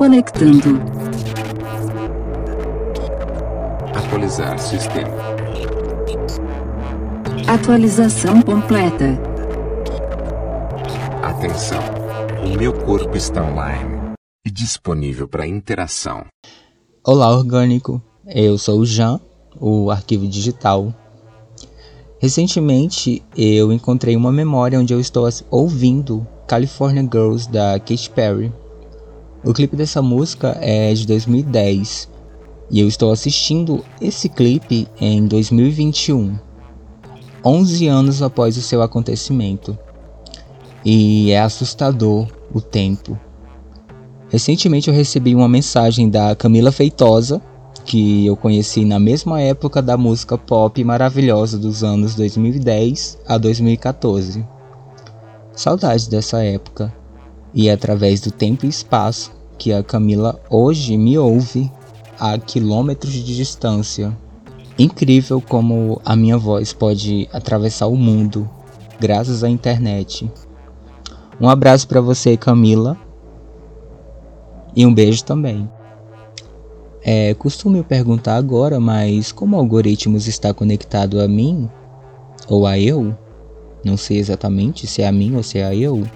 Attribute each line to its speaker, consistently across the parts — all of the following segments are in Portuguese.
Speaker 1: Conectando.
Speaker 2: Atualizar sistema.
Speaker 1: Atualização completa.
Speaker 2: Atenção. O meu corpo está online e disponível para interação.
Speaker 3: Olá, orgânico. Eu sou o Jean, o arquivo digital. Recentemente eu encontrei uma memória onde eu estou ouvindo California Girls da Katy Perry. O clipe dessa música é de 2010 e eu estou assistindo esse clipe em 2021, 11 anos após o seu acontecimento. E é assustador o tempo. Recentemente eu recebi uma mensagem da Camila Feitosa, que eu conheci na mesma época da música pop maravilhosa dos anos 2010 a 2014. Saudades dessa época e é através do tempo e espaço que a Camila hoje me ouve a quilômetros de distância. Incrível como a minha voz pode atravessar o mundo graças à internet. Um abraço para você, Camila, e um beijo também. É, costumo perguntar agora, mas como algoritmos está conectado a mim ou a eu? Não sei exatamente se é a mim ou se é a eu,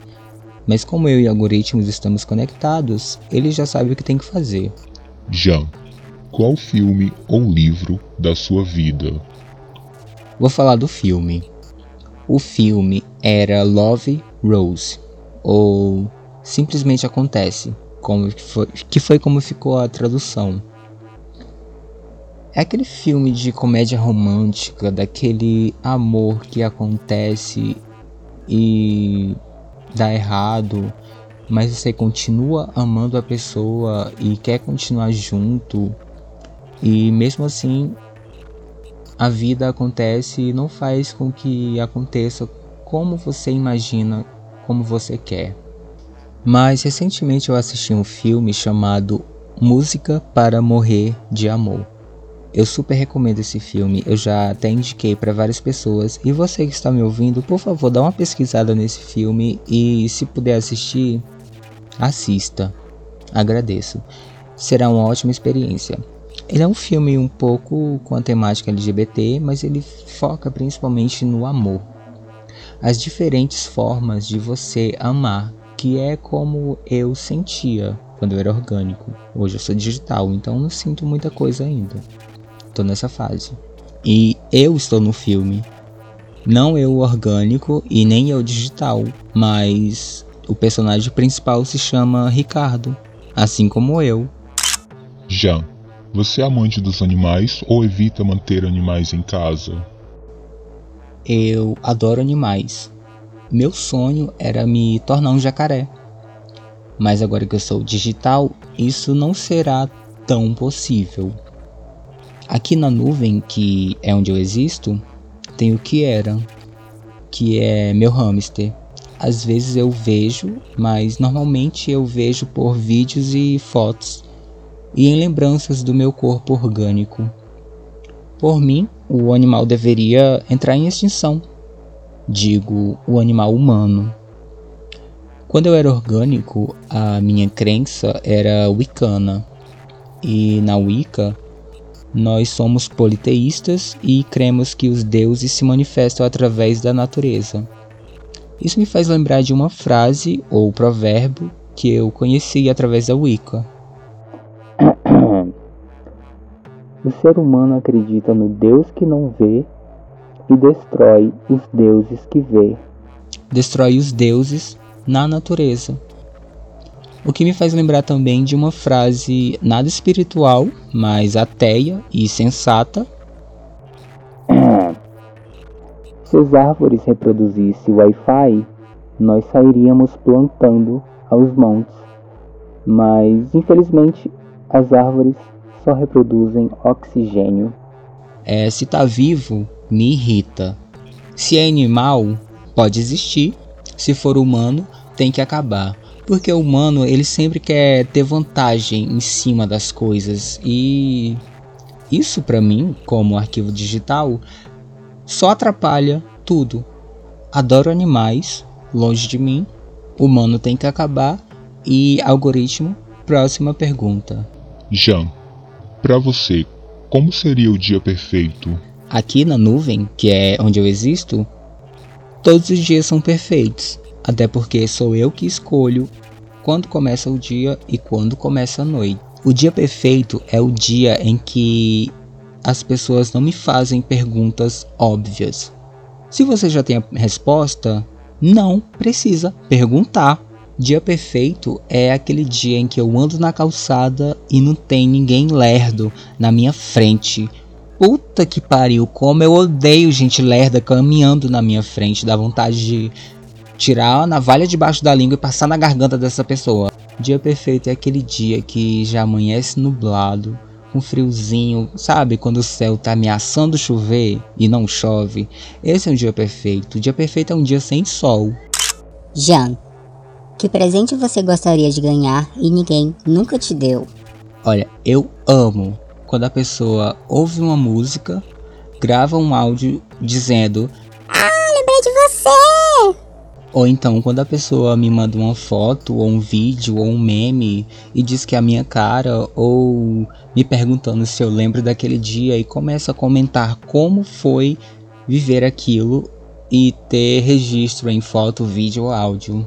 Speaker 3: mas como eu e algoritmos estamos conectados, ele já sabe o que tem que fazer.
Speaker 4: Jean, qual filme ou livro da sua vida?
Speaker 3: Vou falar do filme. O filme era Love Rose, ou Simplesmente Acontece, como foi, que foi como ficou a tradução. É aquele filme de comédia romântica, daquele amor que acontece e dá errado, mas você continua amando a pessoa e quer continuar junto, e mesmo assim a vida acontece e não faz com que aconteça como você imagina, como você quer. Mas recentemente eu assisti um filme chamado Música para Morrer de Amor. Eu super recomendo esse filme, eu já até indiquei para várias pessoas. E você que está me ouvindo, por favor, dá uma pesquisada nesse filme e se puder assistir, assista. Agradeço. Será uma ótima experiência. Ele é um filme um pouco com a temática LGBT, mas ele foca principalmente no amor. As diferentes formas de você amar, que é como eu sentia quando eu era orgânico. Hoje eu sou digital, então não sinto muita coisa ainda tô nessa fase. E eu estou no filme. Não eu orgânico e nem eu digital, mas o personagem principal se chama Ricardo, assim como eu.
Speaker 4: Jean, você é amante dos animais ou evita manter animais em casa?
Speaker 3: Eu adoro animais. Meu sonho era me tornar um jacaré. Mas agora que eu sou digital, isso não será tão possível. Aqui na nuvem, que é onde eu existo, tem o que era, que é meu hamster. Às vezes eu vejo, mas normalmente eu vejo por vídeos e fotos e em lembranças do meu corpo orgânico. Por mim, o animal deveria entrar em extinção. Digo, o animal humano. Quando eu era orgânico, a minha crença era wicana. E na Wicca, nós somos politeístas e cremos que os deuses se manifestam através da natureza. Isso me faz lembrar de uma frase ou provérbio que eu conheci através da Wicca. O ser humano acredita no Deus que não vê e destrói os deuses que vê. Destrói os deuses na natureza. O que me faz lembrar também de uma frase nada espiritual, mas ateia e sensata. Se as árvores reproduzissem o Wi-Fi, nós sairíamos plantando aos montes. Mas, infelizmente, as árvores só reproduzem oxigênio. É, se tá vivo, me irrita. Se é animal, pode existir. Se for humano, tem que acabar. Porque o humano, ele sempre quer ter vantagem em cima das coisas e isso para mim, como arquivo digital, só atrapalha tudo. Adoro animais, longe de mim. Humano tem que acabar e algoritmo Próxima pergunta.
Speaker 4: Jean, para você, como seria o dia perfeito?
Speaker 3: Aqui na nuvem, que é onde eu existo, todos os dias são perfeitos. Até porque sou eu que escolho quando começa o dia e quando começa a noite. O dia perfeito é o dia em que as pessoas não me fazem perguntas óbvias. Se você já tem a resposta, não precisa perguntar. Dia perfeito é aquele dia em que eu ando na calçada e não tem ninguém lerdo na minha frente. Puta que pariu, como eu odeio gente lerda caminhando na minha frente, dá vontade de tirar a navalha debaixo da língua e passar na garganta dessa pessoa. Dia perfeito é aquele dia que já amanhece nublado, com friozinho, sabe? Quando o céu tá ameaçando chover e não chove. Esse é um dia perfeito. O dia perfeito é um dia sem sol.
Speaker 5: Jean, que presente você gostaria de ganhar e ninguém nunca te deu?
Speaker 3: Olha, eu amo quando a pessoa ouve uma música, grava um áudio dizendo:
Speaker 5: Ah, lembrei de você!
Speaker 3: Ou então quando a pessoa me manda uma foto, ou um vídeo, ou um meme e diz que é a minha cara, ou me perguntando se eu lembro daquele dia e começa a comentar como foi viver aquilo e ter registro em foto, vídeo ou áudio.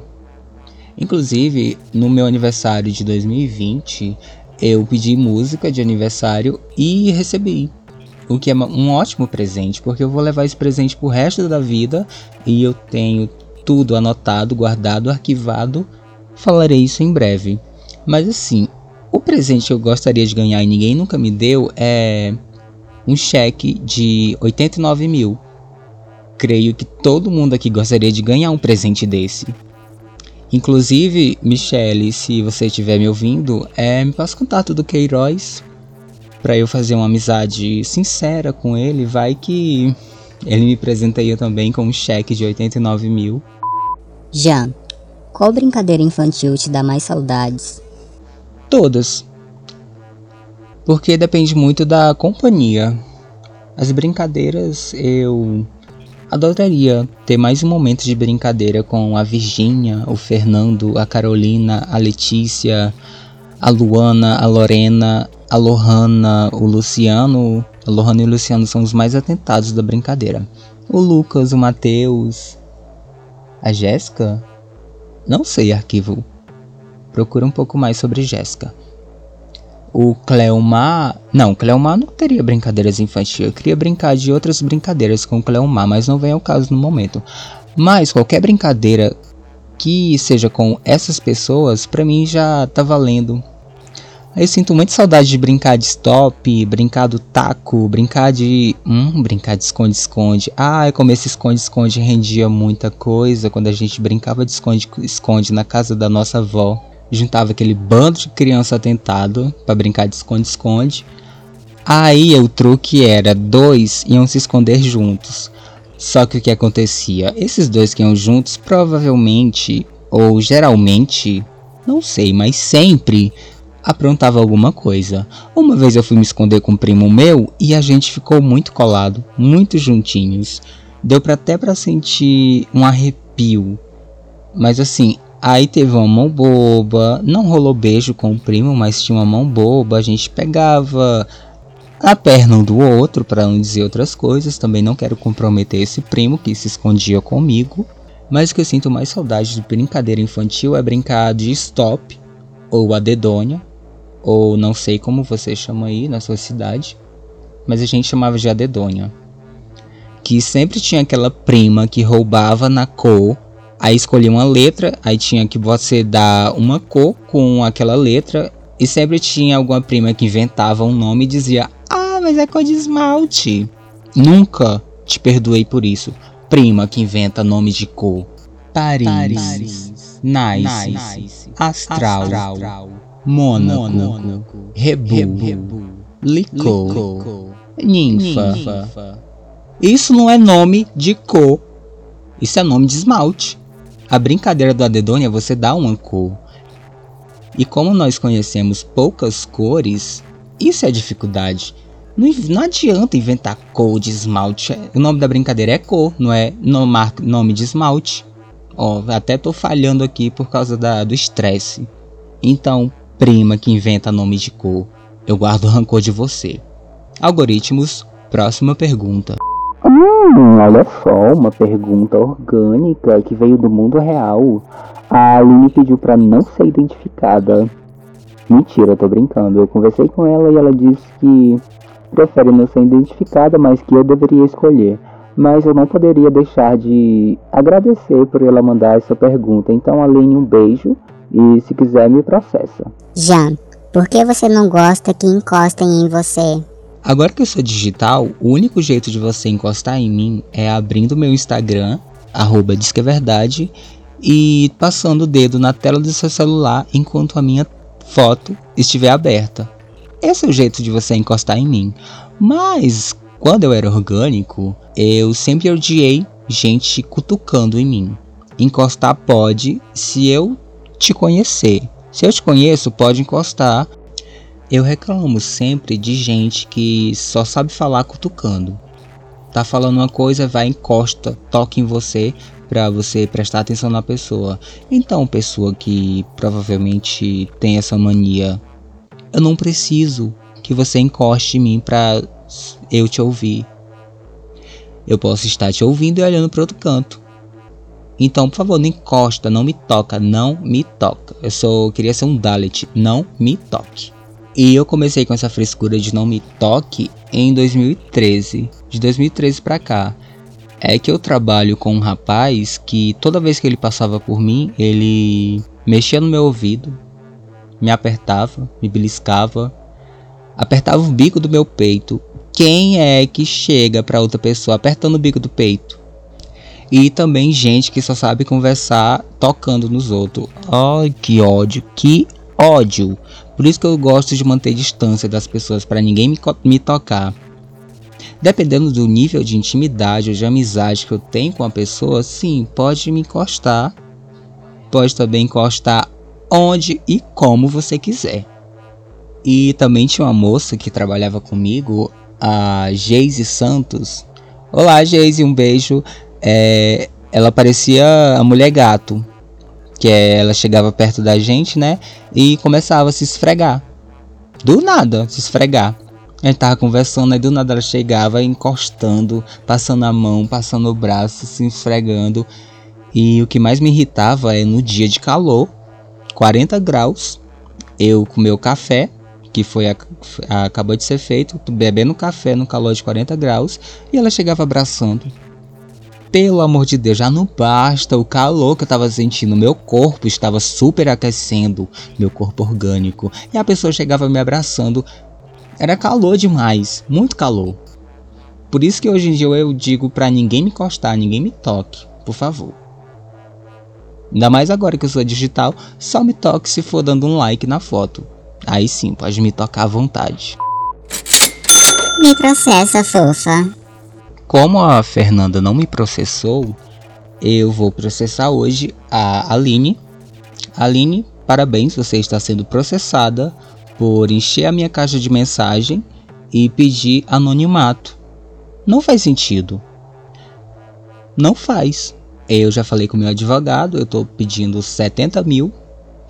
Speaker 3: Inclusive, no meu aniversário de 2020, eu pedi música de aniversário e recebi. O que é um ótimo presente, porque eu vou levar esse presente pro resto da vida e eu tenho tudo anotado, guardado, arquivado. Falarei isso em breve. Mas assim, o presente que eu gostaria de ganhar e ninguém nunca me deu é um cheque de 89 mil. Creio que todo mundo aqui gostaria de ganhar um presente desse. Inclusive, Michele, se você estiver me ouvindo, é, me passa contato do Queiroz para eu fazer uma amizade sincera com ele. Vai que ele me presenteia também com um cheque de 89 mil.
Speaker 5: Jean, qual brincadeira infantil te dá mais saudades?
Speaker 3: Todas. Porque depende muito da companhia. As brincadeiras eu adoraria ter mais um momento de brincadeira com a Virgínia, o Fernando, a Carolina, a Letícia, a Luana, a Lorena, a Lohana, o Luciano. A Lohana e o Luciano são os mais atentados da brincadeira. O Lucas, o Matheus, a Jéssica? Não sei, arquivo. Procura um pouco mais sobre Jéssica. O Cleomar. Não, Cleomar não teria brincadeiras infantis. Eu queria brincar de outras brincadeiras com o Cleomar, mas não vem ao caso no momento. Mas qualquer brincadeira que seja com essas pessoas, pra mim já tá valendo. Eu sinto muita saudade de brincar de stop, brincar do taco, brincar de. Hum, brincar de esconde-esconde. Ah, como esse esconde-esconde rendia muita coisa quando a gente brincava de esconde-esconde na casa da nossa avó. Juntava aquele bando de criança atentado para brincar de esconde-esconde. Aí o truque era: dois iam se esconder juntos. Só que o que acontecia? Esses dois que iam juntos provavelmente, ou geralmente, não sei, mas sempre aprontava alguma coisa. Uma vez eu fui me esconder com um primo meu e a gente ficou muito colado, muito juntinhos. Deu para até para sentir um arrepio. Mas assim, aí teve uma mão boba, não rolou beijo com o primo, mas tinha uma mão boba, a gente pegava a perna um do outro para não dizer outras coisas. Também não quero comprometer esse primo que se escondia comigo. Mas o que eu sinto mais saudade de brincadeira infantil é brincar de stop ou a dedonha, ou não sei como você chama aí na sua cidade, mas a gente chamava de adedônia. Que sempre tinha aquela prima que roubava na cor, aí escolhia uma letra, aí tinha que você dar uma cor com aquela letra, e sempre tinha alguma prima que inventava um nome e dizia: Ah, mas é cor de esmalte. Nunca te perdoei por isso. Prima que inventa nome de cor. Paris, Paris. Nice, nice. Astral. Astral. Mônaco, Mônaco Rebu, Rebu Licou, Ninfa. Ninfa. Isso não é nome de cor, isso é nome de esmalte. A brincadeira do Adedônia é você dar uma cor. E como nós conhecemos poucas cores, isso é dificuldade. Não, não adianta inventar cor de esmalte. O nome da brincadeira é cor, não é nome de esmalte. Ó, até tô falhando aqui por causa da, do estresse. Então, prima que inventa nome de cor. Eu guardo rancor de você. Algoritmos, próxima pergunta.
Speaker 6: Hum, olha só, uma pergunta orgânica que veio do mundo real. A Aline pediu para não ser identificada. Mentira, tô brincando. Eu conversei com ela e ela disse que prefere não ser identificada, mas que eu deveria escolher. Mas eu não poderia deixar de agradecer por ela mandar essa pergunta. Então, Aline, um beijo e se quiser me processa.
Speaker 5: Jean, por que você não gosta que encostem em você?
Speaker 3: Agora que eu sou digital, o único jeito de você encostar em mim é abrindo meu Instagram, arroba Verdade, e passando o dedo na tela do seu celular enquanto a minha foto estiver aberta. Esse é o jeito de você encostar em mim. Mas quando eu era orgânico, eu sempre odiei gente cutucando em mim. Encostar pode se eu te conhecer. Se eu te conheço, pode encostar. Eu reclamo sempre de gente que só sabe falar cutucando. Tá falando uma coisa, vai encosta, toca em você para você prestar atenção na pessoa. Então, pessoa que provavelmente tem essa mania, eu não preciso que você encoste em mim para eu te ouvir. Eu posso estar te ouvindo e olhando para outro canto. Então, por favor, não encosta, não me toca, não me toca. Eu só queria ser um Dalit, não me toque. E eu comecei com essa frescura de não me toque em 2013. De 2013 para cá. É que eu trabalho com um rapaz que toda vez que ele passava por mim, ele mexia no meu ouvido, me apertava, me beliscava, apertava o bico do meu peito. Quem é que chega para outra pessoa apertando o bico do peito? E também gente que só sabe conversar tocando nos outros. Ai, que ódio, que ódio. Por isso que eu gosto de manter distância das pessoas para ninguém me, me tocar. Dependendo do nível de intimidade ou de amizade que eu tenho com a pessoa, sim, pode me encostar. Pode também encostar onde e como você quiser. E também tinha uma moça que trabalhava comigo, a Geise Santos. Olá, Geise, um beijo. É, ela parecia a mulher gato, que é, ela chegava perto da gente, né, e começava a se esfregar. Do nada, se esfregar. A gente tava conversando, aí do nada ela chegava encostando, passando a mão, passando o braço, se esfregando. E o que mais me irritava é no dia de calor, 40 graus, eu com meu café, que foi a, a, acabou de ser feito, bebendo café no calor de 40 graus, e ela chegava abraçando. Pelo amor de Deus, já não basta o calor que eu estava sentindo. Meu corpo estava super aquecendo, meu corpo orgânico. E a pessoa chegava me abraçando. Era calor demais, muito calor. Por isso que hoje em dia eu digo para ninguém me encostar, ninguém me toque, por favor. Ainda mais agora que eu sou digital, só me toque se for dando um like na foto. Aí sim, pode me tocar à vontade.
Speaker 5: Me processa, fofa.
Speaker 3: Como a Fernanda não me processou, eu vou processar hoje a Aline. Aline, parabéns, você está sendo processada por encher a minha caixa de mensagem e pedir anonimato. Não faz sentido. Não faz. Eu já falei com meu advogado, eu estou pedindo 70 mil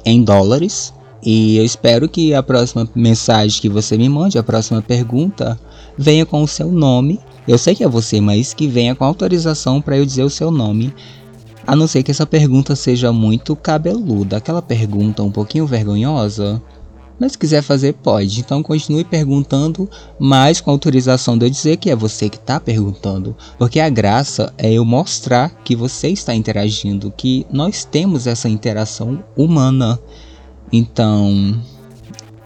Speaker 3: em dólares. E eu espero que a próxima mensagem que você me mande, a próxima pergunta, venha com o seu nome. Eu sei que é você, mas que venha com autorização para eu dizer o seu nome. A não ser que essa pergunta seja muito cabeluda, aquela pergunta um pouquinho vergonhosa. Mas se quiser fazer, pode. Então continue perguntando, mas com autorização de eu dizer que é você que está perguntando. Porque a graça é eu mostrar que você está interagindo, que nós temos essa interação humana. Então,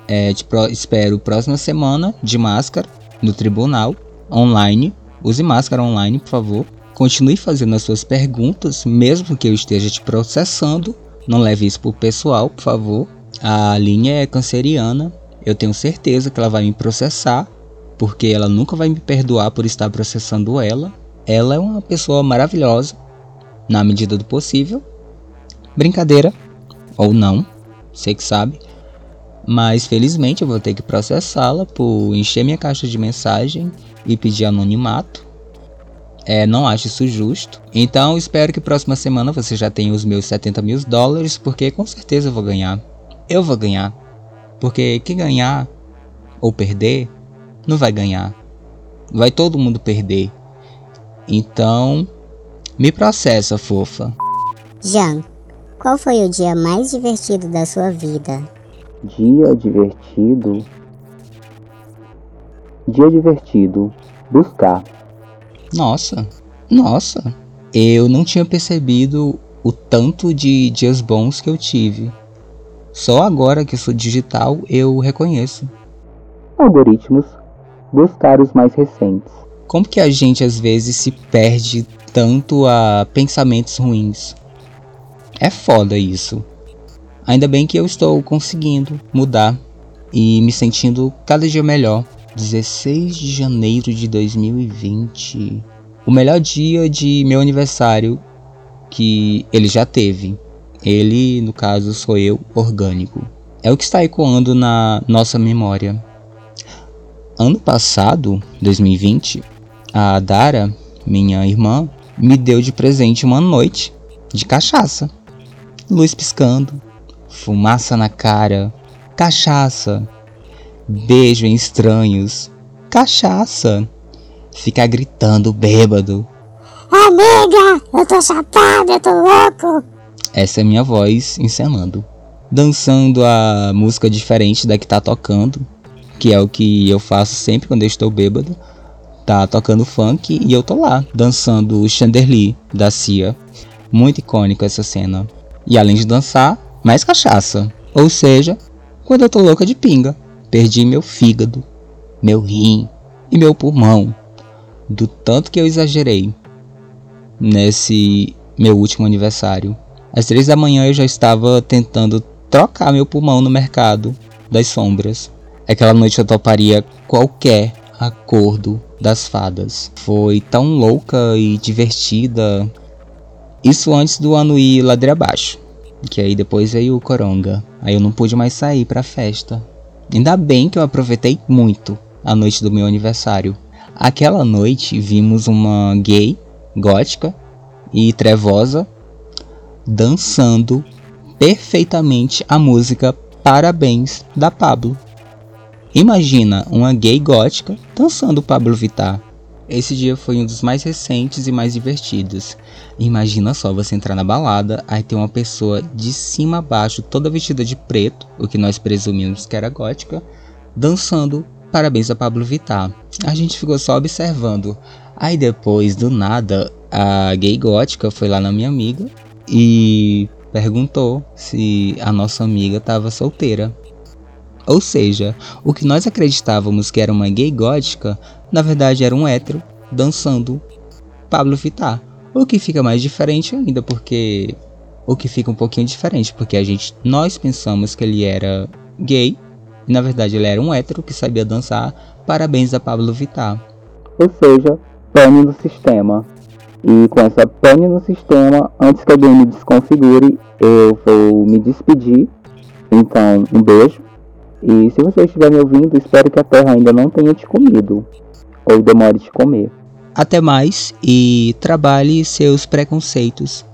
Speaker 3: é, espero próxima semana de máscara no tribunal, online. Use máscara online, por favor. Continue fazendo as suas perguntas, mesmo que eu esteja te processando. Não leve isso pro pessoal, por favor. A linha é canceriana. Eu tenho certeza que ela vai me processar, porque ela nunca vai me perdoar por estar processando ela. Ela é uma pessoa maravilhosa, na medida do possível. Brincadeira, ou não, você que sabe. Mas felizmente eu vou ter que processá-la por encher minha caixa de mensagem e pedir anonimato. É, não acho isso justo. Então espero que próxima semana você já tenha os meus 70 mil dólares, porque com certeza eu vou ganhar. Eu vou ganhar. Porque quem ganhar ou perder, não vai ganhar. Vai todo mundo perder. Então, me processa, fofa.
Speaker 5: Jean, qual foi o dia mais divertido da sua vida?
Speaker 6: Dia divertido. Dia divertido. Buscar.
Speaker 3: Nossa, nossa. Eu não tinha percebido o tanto de dias bons que eu tive. Só agora que sou digital eu reconheço.
Speaker 6: Algoritmos. Buscar os mais recentes.
Speaker 3: Como que a gente às vezes se perde tanto a pensamentos ruins? É foda isso. Ainda bem que eu estou conseguindo mudar e me sentindo cada dia melhor. 16 de janeiro de 2020. O melhor dia de meu aniversário que ele já teve. Ele, no caso, sou eu, orgânico. É o que está ecoando na nossa memória. Ano passado, 2020, a Dara, minha irmã, me deu de presente uma noite de cachaça. Luz piscando, fumaça na cara, cachaça, beijo em estranhos, cachaça, ficar gritando bêbado.
Speaker 5: Amiga, eu tô chapado, eu tô louco.
Speaker 3: Essa é minha voz encenando. Dançando a música diferente da que tá tocando, que é o que eu faço sempre quando eu estou bêbado. Tá tocando funk e eu tô lá, dançando o Chandelier da Cia. Muito icônica essa cena. E além de dançar, mais cachaça. Ou seja, quando eu tô louca de pinga, perdi meu fígado, meu rim e meu pulmão. Do tanto que eu exagerei nesse meu último aniversário. Às três da manhã eu já estava tentando trocar meu pulmão no mercado das sombras. Aquela noite eu toparia qualquer acordo das fadas. Foi tão louca e divertida. Isso antes do ano ir ladeira abaixo. Que aí depois veio o coronga. Aí eu não pude mais sair pra festa. Ainda bem que eu aproveitei muito a noite do meu aniversário. Aquela noite vimos uma gay gótica e trevosa dançando perfeitamente a música Parabéns da Pablo. Imagina uma gay gótica dançando Pablo Vittar. Esse dia foi um dos mais recentes e mais divertidos. Imagina só você entrar na balada, aí tem uma pessoa de cima a baixo, toda vestida de preto, o que nós presumimos que era gótica, dançando Parabéns a Pablo Vittar. A gente ficou só observando. Aí depois, do nada, a gay gótica foi lá na minha amiga e perguntou se a nossa amiga estava solteira. Ou seja, o que nós acreditávamos que era uma gay gótica, na verdade era um hétero dançando Pablo Vittar. O que fica mais diferente ainda, porque o que fica um pouquinho diferente, porque a gente nós pensamos que ele era gay, e na verdade ele era um hétero que sabia dançar. Parabéns a Pablo Vittar.
Speaker 6: Ou seja, pane no sistema. E com essa pane no sistema, antes que alguém me desconfigure, eu vou me despedir. Então, um beijo. E se você estiver me ouvindo, espero que a Terra ainda não tenha te comido. Ou demore te comer.
Speaker 3: Até mais e trabalhe seus preconceitos.